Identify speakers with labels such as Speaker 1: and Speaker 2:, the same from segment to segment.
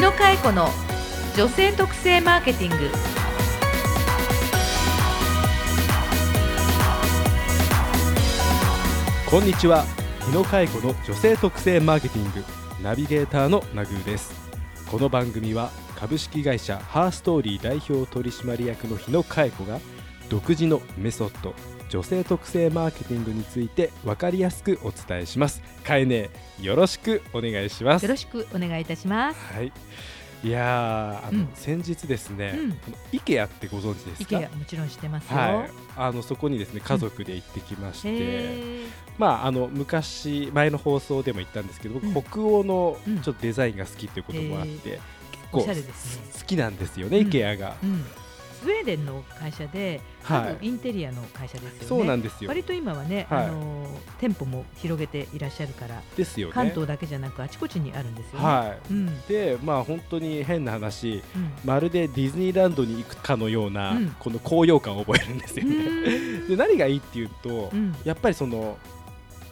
Speaker 1: 野佳恵子の女性特性マーケティング。
Speaker 2: こんにちは。日野佳恵子の女性特性マーケティング。ナビゲーターのナグーです。この番組は株式会社ハーストーリー代表取締役の日野佳恵子が独自のメソッド女性特性マーケティングについて分かりやすくお伝えします。かえねよろしくお願いします。
Speaker 1: よろしくお願いいたします。
Speaker 2: はい。いやあの、
Speaker 1: うん。
Speaker 2: 先日ですね、
Speaker 1: うん。
Speaker 2: あの IKEA ってご存知ですか？
Speaker 1: 意見もちろん知ってますよ、
Speaker 2: はい、あのそこにですね家族で行ってきまして、
Speaker 1: へー。
Speaker 2: まああの昔前の放送でも言ったんですけど僕、
Speaker 1: うん。
Speaker 2: 北欧の
Speaker 1: うん。
Speaker 2: ちょっとデザインが好きということもあって、結構好きなんですよね、
Speaker 1: うん。
Speaker 2: IKEA が、
Speaker 1: うん、スウェーデンの会社で、
Speaker 2: はい。
Speaker 1: インテリアの会社ですよね。
Speaker 2: そうなんですよ。
Speaker 1: 割と今はね、
Speaker 2: はい。
Speaker 1: あの店舗も広げていらっしゃるから、
Speaker 2: ですよね。
Speaker 1: 関東だけじゃなくあちこちにあるんですよね。
Speaker 2: はい。
Speaker 1: うん、うん、
Speaker 2: でまあ本当に変な話まるでディズニーランドに行くかのような、
Speaker 1: うん。
Speaker 2: この高揚感を覚えるんですよね、
Speaker 1: うん。
Speaker 2: で何がいいっていうと、
Speaker 1: うん、
Speaker 2: やっぱりその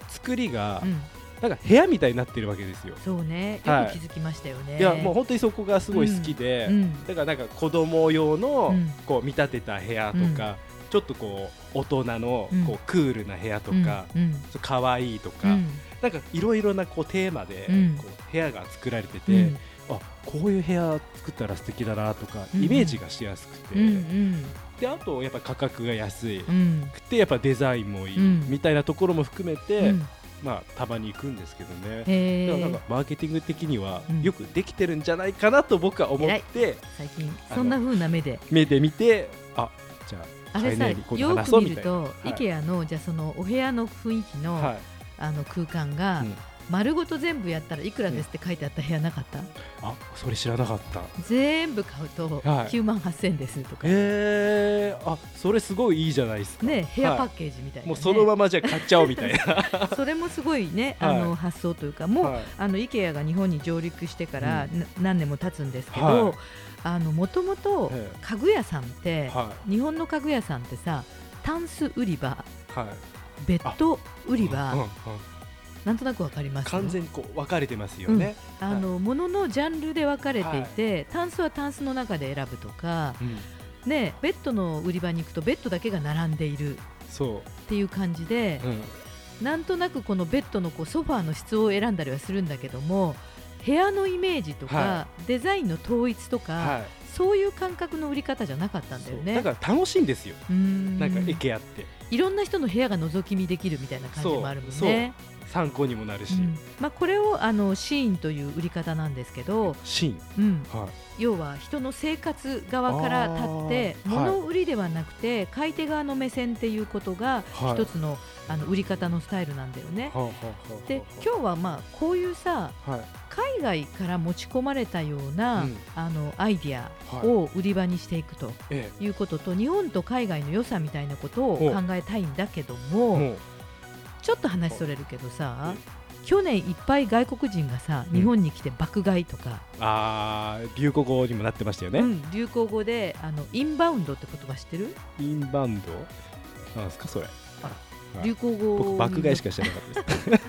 Speaker 2: 作りが、
Speaker 1: うん、
Speaker 2: なんか部屋みたいになってるわけですよ、
Speaker 1: そうね、よ
Speaker 2: はい。
Speaker 1: く気づきましたよね。
Speaker 2: いやもう本当にそこがすごい好きで、
Speaker 1: うん、
Speaker 2: だからなんか子供用の
Speaker 1: うん。
Speaker 2: こう見立てた部屋とか、ちょっとこう大人の
Speaker 1: うん。
Speaker 2: こうクールな部屋とか、
Speaker 1: うん、う
Speaker 2: 愛いとか、
Speaker 1: うん。
Speaker 2: なんかいろいろなこうテーマで
Speaker 1: うん。
Speaker 2: こう部屋が作られてて、
Speaker 1: うん。
Speaker 2: あこういう部屋作ったら素敵だなとか
Speaker 1: うん。
Speaker 2: イメージがしやすくて、
Speaker 1: うん、うん、
Speaker 2: であとやっぱ価格が安い、
Speaker 1: うん、
Speaker 2: くてやっぱデザインもいい、
Speaker 1: うん。
Speaker 2: みたいなところも含めて、
Speaker 1: うん
Speaker 2: まあたまに行くんですけどね。
Speaker 1: へー。
Speaker 2: だからなんかマーケティング的には
Speaker 1: うん。
Speaker 2: よくできてるんじゃないかなと僕は思って
Speaker 1: 最近。そんな風な目で。
Speaker 2: 目で見てあじゃあ
Speaker 1: あれさ、よく見ると、
Speaker 2: はい。
Speaker 1: IKEA のじゃあそのお部屋の雰囲気の、
Speaker 2: はい。
Speaker 1: あの空間が、
Speaker 2: うん
Speaker 1: 丸ごと全部やったらいくらですって書いてあった部屋なかった、
Speaker 2: あそれ知らなかった。
Speaker 1: 全部買うと
Speaker 2: はい。
Speaker 1: 9万8000円ですとか、
Speaker 2: えー、あそれすごいいいじゃないですか。
Speaker 1: ね部屋パッ
Speaker 2: は
Speaker 1: ケージみたいな、ね。
Speaker 2: いもうそのままじゃあ買っちゃおうみたいな。
Speaker 1: それもすごいね、あの
Speaker 2: はい
Speaker 1: 発想というかもう、
Speaker 2: はい。
Speaker 1: あの IKEA が日本に上陸してから、
Speaker 2: うん。
Speaker 1: な何年も経つんですけど、
Speaker 2: はい。
Speaker 1: あのもともと
Speaker 2: え。
Speaker 1: 家具屋さんって、
Speaker 2: は
Speaker 1: 日本の家具屋さんってさタンス売り場
Speaker 2: いはい。
Speaker 1: ベッド売り場、
Speaker 2: うんうん
Speaker 1: なんとなくわかります
Speaker 2: 完全にこう分かれてますよね、
Speaker 1: あの物のジャンルで分かれてい。て、タンスはタンスの中で選ぶとか、
Speaker 2: うん。
Speaker 1: ね、ベッドの売り場に行くとベッドだけが並んでいる
Speaker 2: そ
Speaker 1: っていう感じで
Speaker 2: う、、うん。
Speaker 1: なんとなくこのベッドのこうソファーの質を選んだりはするんだけども部屋のイメージとか、
Speaker 2: は
Speaker 1: デザインの統一とか、
Speaker 2: はい。
Speaker 1: そういう感覚の売り方じゃなかったんだよね。
Speaker 2: だから楽しいんですよ。なんか IKEA って。
Speaker 1: いろんな人の部屋が覗き見できるみたいな感じもあるもん
Speaker 2: そう。
Speaker 1: ね。
Speaker 2: 参考にもなるし、
Speaker 1: うん。まあ、これをあのシーンという売り方なんですけど、
Speaker 2: シーン？
Speaker 1: うん、
Speaker 2: はい。
Speaker 1: 要は人の生活側から立って物売りではなくて買い手側の目線っていうことが
Speaker 2: はい。
Speaker 1: 一つのあの売り方のスタイルなんだよね。で今日はまあこういうさ
Speaker 2: はい。
Speaker 1: 海外から持ち込まれたような、
Speaker 2: うん。
Speaker 1: あのアイディア
Speaker 2: はい。
Speaker 1: を売り場にしていくと
Speaker 2: え
Speaker 1: いうことと日本と海外の良さみたいなことを考えたいんだけど
Speaker 2: え
Speaker 1: もちょっと話それるけどさ
Speaker 2: え
Speaker 1: 去年いっぱい外国人がさ日本に来て爆買いとか、
Speaker 2: あー流行語にもなってましたよね、
Speaker 1: うん、流行語であのインバウンドって言葉知ってる？
Speaker 2: インバウンド？なんですかそれ。
Speaker 1: あ
Speaker 2: ら
Speaker 1: 流行語
Speaker 2: 僕爆買いしかしてなかったです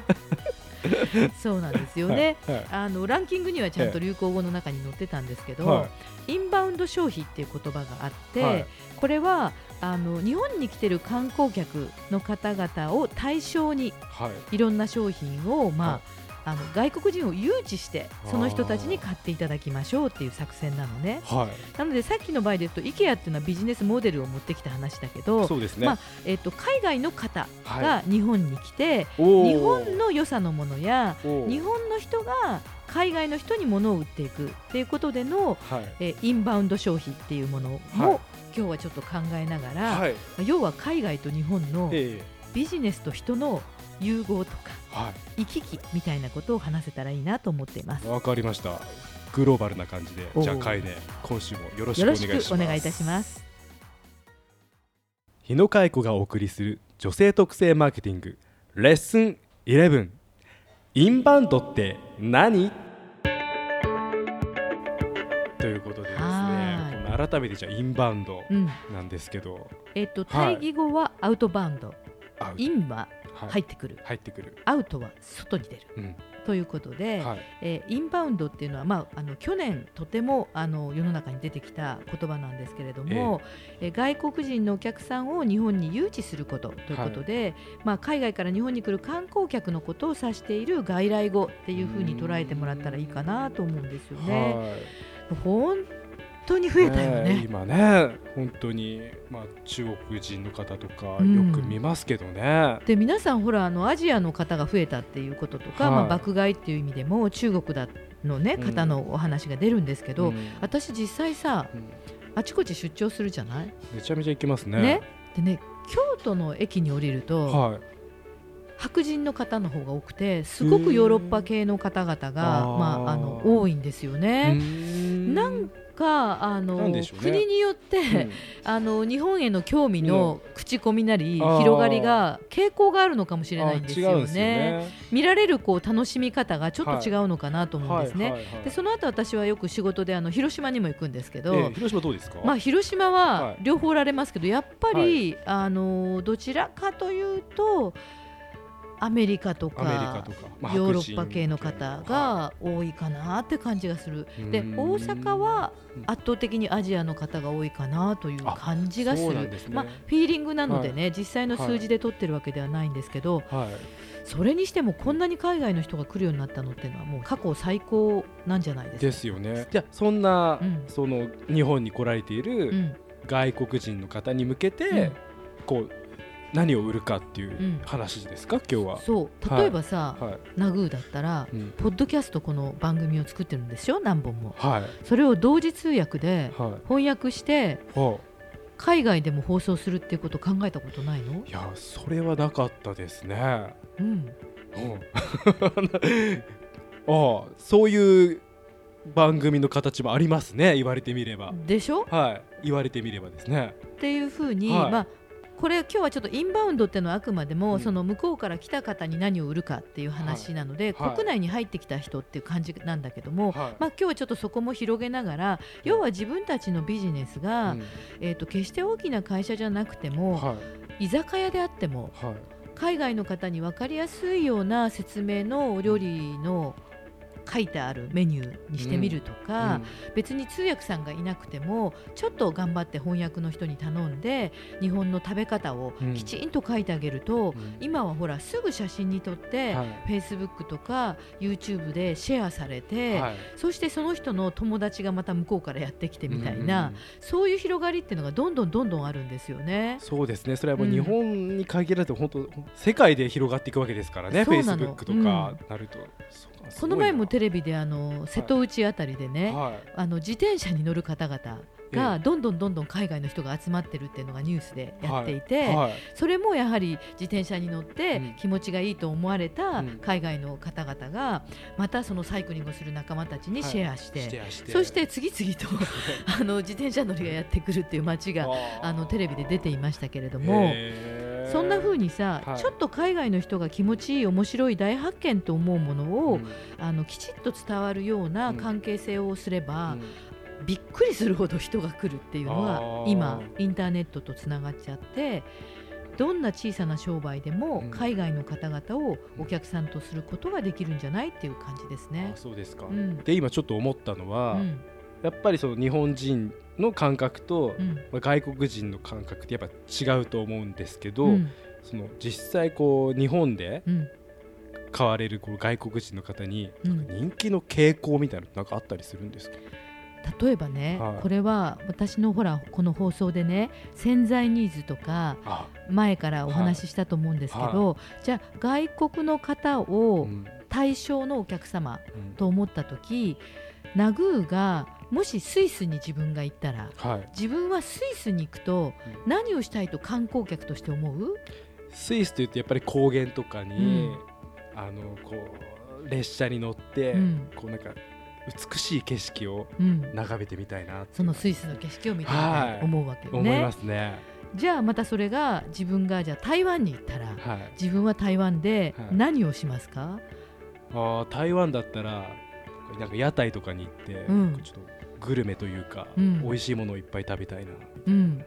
Speaker 1: そうなんですよね、
Speaker 2: はいはい。
Speaker 1: あのランキングにはちゃんと流行語の中に載ってたんですけど、
Speaker 2: は
Speaker 1: インバウンド消費っていう言葉があって、
Speaker 2: はい。
Speaker 1: これはあの日本に来てる観光客の方々を対象に
Speaker 2: はい。
Speaker 1: いろんな商品を、まあ
Speaker 2: はい
Speaker 1: あの外国人を誘致してその人たちに買っていただきましょうっていう作戦なのね。
Speaker 2: はい。
Speaker 1: なのでさっきの場合で言うと IKEA っていうのはビジネスモデルを持ってきた話だけど、
Speaker 2: そうですね、
Speaker 1: まあえっと海外の方
Speaker 2: は
Speaker 1: が日本に来て、
Speaker 2: おー。
Speaker 1: 日本の良さのものや日本の人が海外の人に物を売っていくっていうことでの、
Speaker 2: はい。
Speaker 1: えーインバウンド消費っていうものも、
Speaker 2: はい。
Speaker 1: 今日はちょっと考えながら、
Speaker 2: はい。
Speaker 1: 要は海外と日本の
Speaker 2: え。
Speaker 1: ビジネスと人の融合とか
Speaker 2: えは
Speaker 1: 行き来みたいなことを話せたらいいなと思っています。
Speaker 2: い。わかりました。グローバルな感じでじゃあかえね今週もよろしくお願いします。
Speaker 1: しくお願いいたします。
Speaker 2: 日野佳子がお送りする女性特性マーケティングレッスン11インバウンドって何？ということでですね改めてじゃあインバウンド
Speaker 1: うん、
Speaker 2: なんですけど、
Speaker 1: えっと
Speaker 2: はい。
Speaker 1: 対義語はアウトバウンド、
Speaker 2: あ
Speaker 1: インは
Speaker 2: はい
Speaker 1: 入ってくる、
Speaker 2: 入ってくる、
Speaker 1: アウトは外に出る。
Speaker 2: うん。
Speaker 1: ということで、
Speaker 2: はい。
Speaker 1: えーインバウンドっていうのは、まあ、あの去年とてもあの世の中に出てきた言葉なんですけれども、えー外国人のお客さんを日本に誘致することということで、まあ、海外から日本に来る観光客のことを指している外来語っていうふうに捉えてもらったらいいかなと思うんですよね。
Speaker 2: はい。
Speaker 1: 本当に増えたよね。
Speaker 2: 今ね本当に、まあ、中国人の方とか
Speaker 1: うん。
Speaker 2: よく見ますけどね、
Speaker 1: で皆さんほらあのアジアの方が増えたっていうこととか、
Speaker 2: はい。
Speaker 1: まあ、爆買いっていう意味でも中国だの、ね、
Speaker 2: うん。
Speaker 1: 方のお話が出るんですけど、
Speaker 2: うん。
Speaker 1: 私実際さ
Speaker 2: うん。
Speaker 1: あちこち出張するじゃない？
Speaker 2: めちゃめちゃ行きますね。
Speaker 1: ね？でね京都の駅に降りると、
Speaker 2: はい。
Speaker 1: 白人の方の方が多くてすごくヨーロッパ系の方々が、まあ、あの多いんですよね。なんかあの
Speaker 2: ね。
Speaker 1: 国によって、
Speaker 2: うん。
Speaker 1: あの日本への興味の口コミなり、広がりが傾向があるのかもしれないんですよ
Speaker 2: あ違うんですよ
Speaker 1: ね。
Speaker 2: ね
Speaker 1: 見られるこう楽しみ方がちょっと違うのかなと思うんですね。
Speaker 2: はいはいはい
Speaker 1: でその後私はよく仕事であの広島にも行くんですけど、
Speaker 2: ええ広島どうですか、
Speaker 1: まあ、広島
Speaker 2: は
Speaker 1: はい。両方おられますけど、やっぱり、あのどちらかというとアメリカとかヨーロッパ系の方が多いかなって感じがする。で
Speaker 2: うん。
Speaker 1: 大阪は
Speaker 2: うん。
Speaker 1: 圧倒的にアジアの方が多いかなという感じがする。
Speaker 2: ね。
Speaker 1: まあ、フィーリングなのでね、実際の数字で取ってるわけではないんですけど、
Speaker 2: はい。
Speaker 1: それにしてもこんなに海外の人が来るようになったのっていうのはもう過去最高なんじゃないですか？
Speaker 2: ですよね。じゃあそんな、
Speaker 1: うん。
Speaker 2: その日本に来られている
Speaker 1: うん。
Speaker 2: 外国人の方に向けて、
Speaker 1: うん。
Speaker 2: こう何を売るかっていう
Speaker 1: うん。
Speaker 2: 話ですか、今日は。
Speaker 1: そう。例えばさ、
Speaker 2: はい。
Speaker 1: ナグーだったら
Speaker 2: うん。
Speaker 1: ポッドキャストこの番組を作ってるんですよ何本も。
Speaker 2: はい。
Speaker 1: それを同時通訳で
Speaker 2: はい。
Speaker 1: 翻訳して
Speaker 2: は
Speaker 1: 海外でも放送するっていうこと考えたことないの？
Speaker 2: い、いやそれはなかったですね。
Speaker 1: うん。
Speaker 2: うん。ああそういう番組の形もありますね言われてみれば。
Speaker 1: でしょ？
Speaker 2: はい。言われてみればですね。
Speaker 1: っていうふうに、
Speaker 2: はい。
Speaker 1: まあこれ今日はちょっとインバウンドっていうのはあくまでも、
Speaker 2: うん。
Speaker 1: その向こうから来た方に何を売るかっていう話なので、
Speaker 2: はい。はい。
Speaker 1: 国内に入ってきた人っていう感じなんだけども、
Speaker 2: はい。
Speaker 1: まあ、今日はちょっとそこも広げながら要は自分たちのビジネスが、
Speaker 2: うん。
Speaker 1: えー、と決して大きな会社じゃなくても、
Speaker 2: はい。
Speaker 1: 居酒屋であっても
Speaker 2: はい。
Speaker 1: 海外の方に分かりやすいような説明のお料理の書いてあるメニューにしてみるとか、別に通訳さんがいなくてもちょっと頑張って翻訳の人に頼んで日本の食べ方を
Speaker 2: うん。
Speaker 1: きちんと書いてあげると、
Speaker 2: うん。
Speaker 1: 今はほらすぐ写真に撮って、
Speaker 2: はい。
Speaker 1: Facebook とか YouTube でシェアされて、
Speaker 2: はい。
Speaker 1: そしてその人の友達がまた向こうからやってきてみたいな、
Speaker 2: うん
Speaker 1: そういう広がりっていうのがどんどんどんどんあるんですよね。
Speaker 2: そうですね。それはもう
Speaker 1: うん。
Speaker 2: 日本に限らず本当世界で広がっていくわけですからねフェイス
Speaker 1: そうなの。
Speaker 2: ブックとかなると、
Speaker 1: この前もテレビであの瀬戸内あたりでね、
Speaker 2: はい。
Speaker 1: あの自転車に乗る方々
Speaker 2: え
Speaker 1: がどんどんどんどん海外の人が集まってるっていうのがニュースでやっていて、
Speaker 2: はい。
Speaker 1: それもやはり自転車に乗って
Speaker 2: うん。
Speaker 1: 気持ちがいいと思われた
Speaker 2: うん。
Speaker 1: 海外の方々がまたそのサイクリングをする仲間たちにシェアして、
Speaker 2: シェアして。
Speaker 1: そして次々と あの自転車乗りがやってくるっていう街があのテレビで出ていましたけれども。そんな風にさ、
Speaker 2: はい。
Speaker 1: ちょっと海外の人が気持ちいい面白い大発見と思うものを、
Speaker 2: うん。
Speaker 1: あのきちっと伝わるような
Speaker 2: うん。
Speaker 1: 関係性をすれば、
Speaker 2: うん。
Speaker 1: びっくりするほど人が来るっていうの
Speaker 2: あ
Speaker 1: は
Speaker 2: ー。
Speaker 1: 今インターネットとつながっちゃってどんな小さな商売でも
Speaker 2: うん。
Speaker 1: 海外の方々をお客さんとすることができるんじゃないっていう感じですね。
Speaker 2: あ。そうですか、
Speaker 1: うん。
Speaker 2: で今ちょっと思ったのは、
Speaker 1: うん
Speaker 2: やっぱりその日本人の感覚と、外国人の感覚ってやっぱ違うと思うんですけど、
Speaker 1: うん。
Speaker 2: その実際こう日本で
Speaker 1: うん。
Speaker 2: 買われるこう外国人の方に
Speaker 1: うん。
Speaker 2: 人気の傾向みたいなのなんかあったりするんですか、
Speaker 1: 例えばね、
Speaker 2: はい。
Speaker 1: これは私のほらこの放送でね潜在ニーズとか
Speaker 2: あ。
Speaker 1: 前からお話ししたと思うんですけど、じゃあ外国の方を
Speaker 2: うん。
Speaker 1: 対象のお客様
Speaker 2: うん。
Speaker 1: と思った時ナグーがもしスイスに自分が行ったら
Speaker 2: はい、
Speaker 1: 自分はスイスに行くと
Speaker 2: うん。
Speaker 1: 何をしたいと観光客として思う？
Speaker 2: スイスというとやっぱり高原とかに、
Speaker 1: うん。
Speaker 2: あのこう列車に乗って、
Speaker 1: うん。
Speaker 2: こうなんか美しい景色を
Speaker 1: うん、
Speaker 2: 眺めてみたいなって
Speaker 1: そのスイスの景色を見てみた
Speaker 2: はい。い
Speaker 1: と思うわけよ
Speaker 2: 思いま
Speaker 1: ね。
Speaker 2: すね。
Speaker 1: じゃあまたそれが自分がじゃあ台湾に行ったら
Speaker 2: はい、
Speaker 1: 自分は台湾で
Speaker 2: はい。
Speaker 1: 何をしますか、
Speaker 2: あー台湾だったらなんか屋台とかに行って、
Speaker 1: うん。
Speaker 2: ちょっとグルメというか、
Speaker 1: うん。
Speaker 2: 美味しいものをいっぱい食べたいな。
Speaker 1: うん、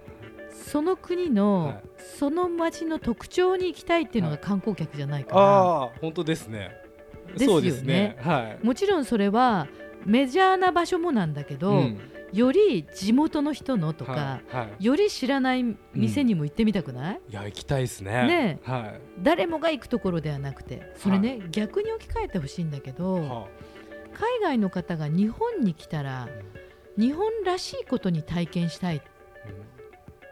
Speaker 1: その国の、
Speaker 2: はい。
Speaker 1: その町の特徴に行きたいっていうのが観光客じゃないかな、
Speaker 2: ああ本当ですね。
Speaker 1: ですよね。
Speaker 2: ね。はい。
Speaker 1: もちろんそれはメジャーな場所もなんだけど、
Speaker 2: うん。
Speaker 1: より地元の人のとか、
Speaker 2: はい。はい。
Speaker 1: より知らない店にも行ってみたくない、
Speaker 2: いや行きたいですね。
Speaker 1: ね
Speaker 2: はい。
Speaker 1: 誰もが行くところではなくてそれね、逆に置き換えてほしいんだけど、
Speaker 2: は
Speaker 1: 海外の方が日本に来たら日本らしいことに体験したい。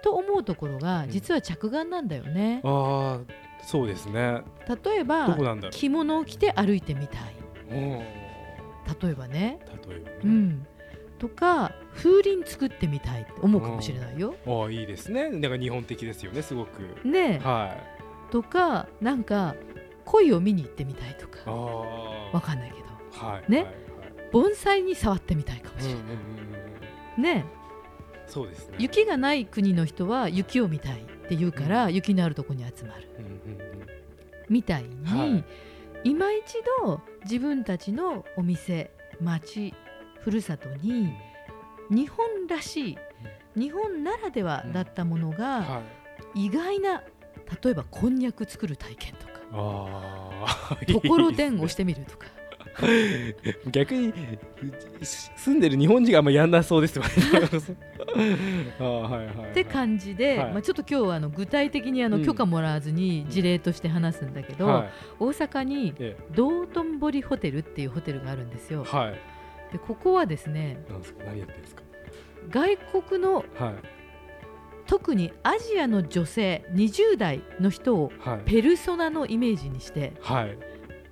Speaker 1: と思うところが
Speaker 2: うん。
Speaker 1: 実は着眼なんだよね。
Speaker 2: ああそうですね。
Speaker 1: 例えば着物を着て歩いてみたい。
Speaker 2: うん
Speaker 1: 例えばね、
Speaker 2: 例えばね。
Speaker 1: うん、とか風鈴作ってみたいって思うかもしれないよ。
Speaker 2: ああいいですね。なんか日本的ですよねすごく。
Speaker 1: ね
Speaker 2: は
Speaker 1: とかなんか鯉を見に行ってみたいとか。
Speaker 2: いああ
Speaker 1: わかんないけど。
Speaker 2: はい。
Speaker 1: ね。
Speaker 2: はい。はい。
Speaker 1: 盆栽に触ってみたいかもしれ
Speaker 2: うんうんうん
Speaker 1: ない。
Speaker 2: うん
Speaker 1: ね
Speaker 2: そうですね。
Speaker 1: 雪がない国の人は雪を見たいって言うから、
Speaker 2: う
Speaker 1: 雪のあるところに集まる。
Speaker 2: うんうんうん。
Speaker 1: みたいに、
Speaker 2: はい。
Speaker 1: 今一度自分たちのお店町ふるさとに日本らしい日本ならではだったものが
Speaker 2: はい。
Speaker 1: 意外な例えばこんにゃく作る体験とか ところてんをしてみるとか
Speaker 2: 逆に住んでる日本人があんまやんなそうですよね ああはいはいはい。
Speaker 1: って感じで、
Speaker 2: はい。
Speaker 1: まあ、ちょっと今日はあの具体的にあの
Speaker 2: うん。
Speaker 1: 許可もらわずに事例として話すんだけど、
Speaker 2: はい。
Speaker 1: 大阪に
Speaker 2: え
Speaker 1: 道頓堀ホテルっていうホテルがあるんですよ。
Speaker 2: はい。
Speaker 1: でここはですね
Speaker 2: ですか？何やってるんですか？
Speaker 1: 外国の
Speaker 2: はい。
Speaker 1: 特にアジアの女性20代の人を
Speaker 2: はい。
Speaker 1: ペルソナのイメージにして
Speaker 2: はい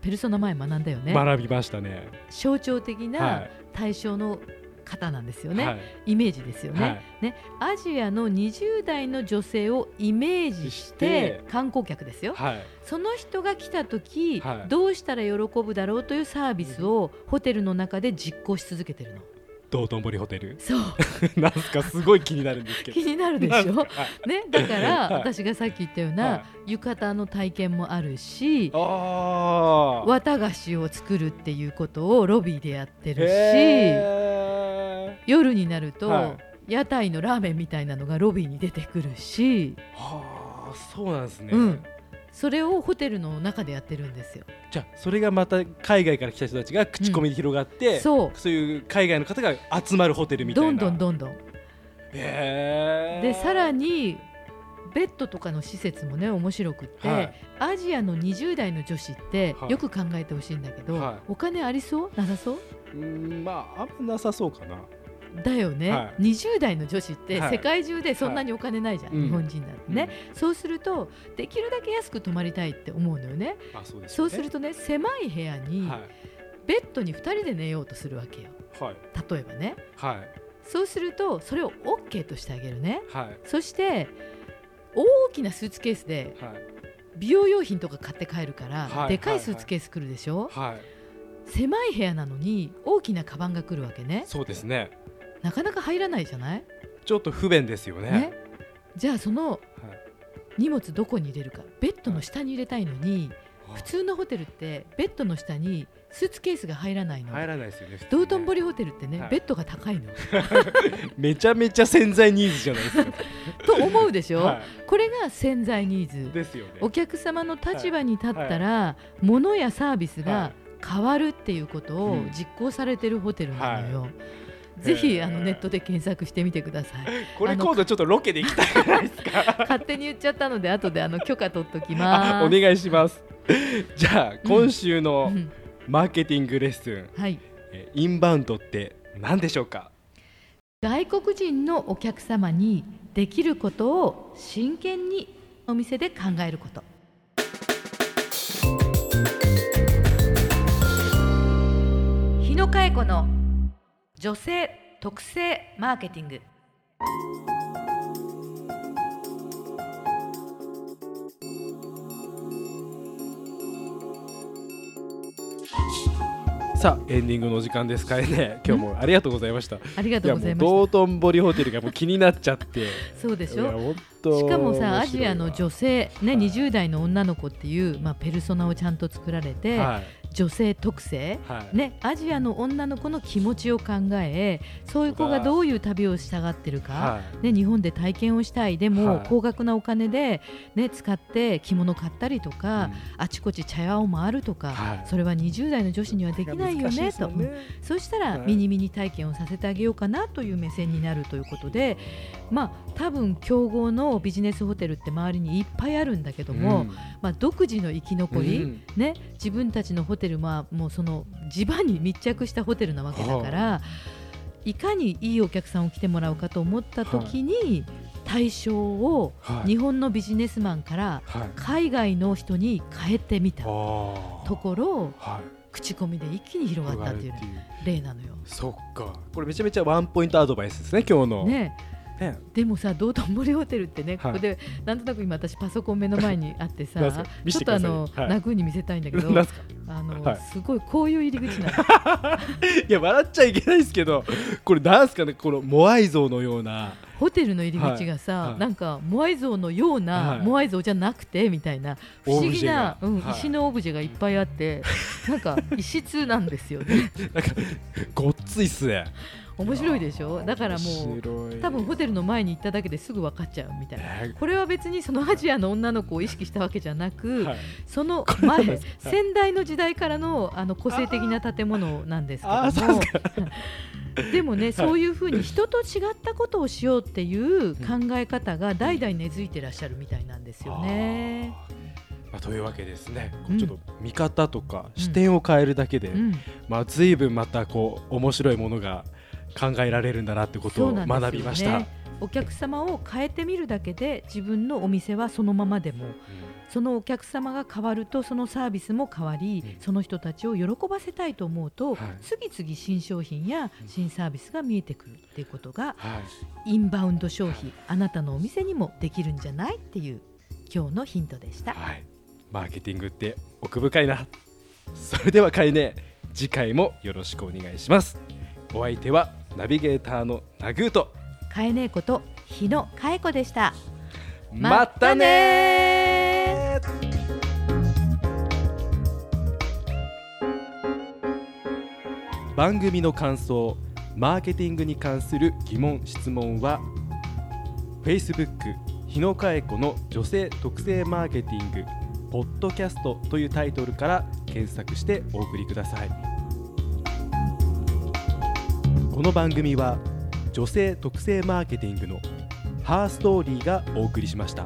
Speaker 1: ペルソナ前学んだよね。
Speaker 2: 学びましたね。
Speaker 1: 象徴的
Speaker 2: は
Speaker 1: ない。対象の方なんですよね、
Speaker 2: はい。
Speaker 1: イメージですよね,、
Speaker 2: はい。
Speaker 1: ね。アジアの20代の女性をイメージして観光客ですよ。
Speaker 2: はい。
Speaker 1: その人が来た時、
Speaker 2: はい。
Speaker 1: どうしたら喜ぶだろうというサービスをホテルの中で実行し続けてるの
Speaker 2: 道頓堀ホテル。
Speaker 1: そう。
Speaker 2: なんすかすごい気になるんですけど。
Speaker 1: 気になるでしょ？
Speaker 2: はい。
Speaker 1: ね、だから、
Speaker 2: はい。
Speaker 1: 私がさっき言ったような、
Speaker 2: はい。
Speaker 1: 浴衣の体験もあるし綿菓子を作るっていうことをロビーでやってるし
Speaker 2: へ
Speaker 1: 夜になると、
Speaker 2: は
Speaker 1: 屋台のラーメンみたいなのがロビーに出てくるし、
Speaker 2: ーはあそうなんですね、
Speaker 1: うん、それをホテルの中でやってるんですよ。
Speaker 2: じゃあそれがまた海外から来た人たちが口コミで広がって、
Speaker 1: そう。
Speaker 2: そういう海外の方が集まるホテルみたいな。
Speaker 1: どんどんどんどん。
Speaker 2: へー。
Speaker 1: でさらにベッドとかの施設もね面白くって、
Speaker 2: はい。
Speaker 1: アジアの20代の女子って
Speaker 2: はい。
Speaker 1: よく考えてほしいんだけど、
Speaker 2: はい。
Speaker 1: お金ありそう？なさそう？
Speaker 2: うーんまああんまなさそうかな
Speaker 1: だよね、
Speaker 2: はい。
Speaker 1: 20代の女子って
Speaker 2: はい。
Speaker 1: 世界中でそんなにお金ないじゃん、
Speaker 2: はい。
Speaker 1: 日本人なんてね、そうするとできるだけ安く泊まりたいって思うのよね。
Speaker 2: あそうです
Speaker 1: そうするとね狭い部屋に
Speaker 2: はい。
Speaker 1: ベッドに2人で寝ようとするわけよ。
Speaker 2: はい。
Speaker 1: 例えばね。
Speaker 2: はい。
Speaker 1: そうするとそれを OK としてあげるね。
Speaker 2: はい。
Speaker 1: そして大きなスーツケースで
Speaker 2: はい。
Speaker 1: 美容用品とか買って帰るから、
Speaker 2: はい。
Speaker 1: でかいスーツケース来るでしょ、
Speaker 2: はい。
Speaker 1: 狭い部屋なのに大きなカバンが来るわけね。
Speaker 2: そうですね
Speaker 1: なかなか入らないじゃない？
Speaker 2: ちょっと不便ですよね。
Speaker 1: ね。じゃあその
Speaker 2: はい。
Speaker 1: 荷物どこに入れるか。ベッドの下に入れたいのに普通のホテルってベッドの下にスーツケースが入らないの。
Speaker 2: 入らないですよね
Speaker 1: 道頓堀ホテルってね、
Speaker 2: はい。
Speaker 1: ベッドが高いの。
Speaker 2: めちゃめちゃ潜在ニーズじゃないですか。
Speaker 1: と思うでしょ、
Speaker 2: は
Speaker 1: これが潜在ニーズ。
Speaker 2: いですよね。
Speaker 1: お客様の立場に立ったら、物やサービスが変わるっていうことを
Speaker 2: うん。
Speaker 1: 実行されてるホテルなのよ、
Speaker 2: は
Speaker 1: ぜひあのネットで検索してみてください。
Speaker 2: これ今度ちょっとロケで行きたいですか？
Speaker 1: 勝手に言っちゃったので後であの許可取っときます。
Speaker 2: 願いします。じゃあ今週の
Speaker 1: うん。
Speaker 2: マーケティングレッスン、
Speaker 1: はい。
Speaker 2: えインバウンドって何でしょうか？
Speaker 1: 外国人のお客様にできることを真剣にお店で考えること。日野佳恵子の女性特性マーケティング。
Speaker 2: さあエンディングのお時間ですかえね。今日もありがとうございました。
Speaker 1: ありがとうございまし
Speaker 2: 道頓堀ホテルがもう気になっちゃって。
Speaker 1: たそうでしょ？しかもさアジアの女性ね、
Speaker 2: はい。
Speaker 1: 20代の女の子っていう、まあ、ペルソナをちゃんと作られて、
Speaker 2: はい
Speaker 1: 女性特性、
Speaker 2: はい。
Speaker 1: ね、アジアの女の子の気持ちを考えそういう子がどういう旅をしたがってるか、
Speaker 2: はい。
Speaker 1: ね、日本で体験をしたい。でも、
Speaker 2: はい。
Speaker 1: 高額なお金で、ね、使って着物買ったりとか、
Speaker 2: うん。
Speaker 1: あちこち茶屋を回るとか、
Speaker 2: はい。
Speaker 1: それは20代の女子にはできないよ
Speaker 2: 難し
Speaker 1: ねと
Speaker 2: ですね。
Speaker 1: そうしたら
Speaker 2: はい。
Speaker 1: ミニミニ体験をさせてあげようかなという目線になるということで、まあ、多分競合のビジネスホテルって周りにいっぱいあるんだけども、
Speaker 2: うん。
Speaker 1: まあ、独自の生き残り、
Speaker 2: うん。
Speaker 1: ね、自分たちのホテルはもうその地場に密着したホテルなわけだから、いかにいいお客さんを来てもらうかと思った時に、対象を
Speaker 2: はい。
Speaker 1: 日本のビジネスマンから
Speaker 2: はい。
Speaker 1: 海外の人に変えてみた。ところ
Speaker 2: はい。
Speaker 1: 口コミで一気に広がったっていう。例なのよ。
Speaker 2: そっか。これめちゃめちゃワンポイントアドバイスですね今日の。
Speaker 1: ね
Speaker 2: ね。
Speaker 1: でもさ道頓堀ホテルってね、
Speaker 2: はい。
Speaker 1: ここでなんとなく今私パソコン目の前にあってさちょってとあの、
Speaker 2: はい。
Speaker 1: ナグーに見せたいんだけど
Speaker 2: なんすか？
Speaker 1: あの、
Speaker 2: はい。
Speaker 1: すごいこういう入り口なの。
Speaker 2: いや笑っちゃいけないですけどこれなんすかね？このモアイ像のような。
Speaker 1: ホテルの入り口がさ、
Speaker 2: はい。はい。
Speaker 1: なんかモアイ像のような、
Speaker 2: はい。
Speaker 1: モアイ像じゃなくてみたいな不思議な、うん石のオブジェがいっぱいあってなんか異質なんですよね。
Speaker 2: なんかごっついっすね
Speaker 1: 面白いでしょ？だからも
Speaker 2: う
Speaker 1: 多分ホテルの前に行っただけですぐ分かっちゃうみたいな。
Speaker 2: え
Speaker 1: これは別にそのアジアの女の子を意識したわけじゃなく、
Speaker 2: ーはい。
Speaker 1: その前 先代の時代からのあの個性的な建物なんですけども。
Speaker 2: で
Speaker 1: もね、そういうふうに人と違ったことをしようっていう考え方が代々根付いてらっしゃるみたいなんですよね。
Speaker 2: まあ、というわけですね、こ
Speaker 1: う
Speaker 2: うん。ちょっと見方とか視点を変えるだけで、
Speaker 1: うん、
Speaker 2: まあ、随分またこう面白いものが考えられるんだなってことを学びました。
Speaker 1: お客様を変えてみるだけで自分のお店はそのままでもそのお客様が変わるとそのサービスも変わり、
Speaker 2: うん
Speaker 1: その人たちを喜ばせたいと思うと、
Speaker 2: はい
Speaker 1: 次々新商品や新サービスが見えてくるっていうことが
Speaker 2: はい、
Speaker 1: インバウンド消費あなたのお店にもできるんじゃないっていう今日のヒントでした。
Speaker 2: はい、マーケティングって奥深いな。それではかいね、次回もよろしくお願いします。お相手はナビゲーターのナグーと。
Speaker 1: かえねえこと日野かえ子でした。
Speaker 2: またね番組の感想マーケティングに関する疑問質問は Facebook 日野佳恵子の女性特性マーケティングポッドキャストというタイトルから検索してお送りくださいこの番組は女性特性マーケティングのハーストーリーがお送りしました。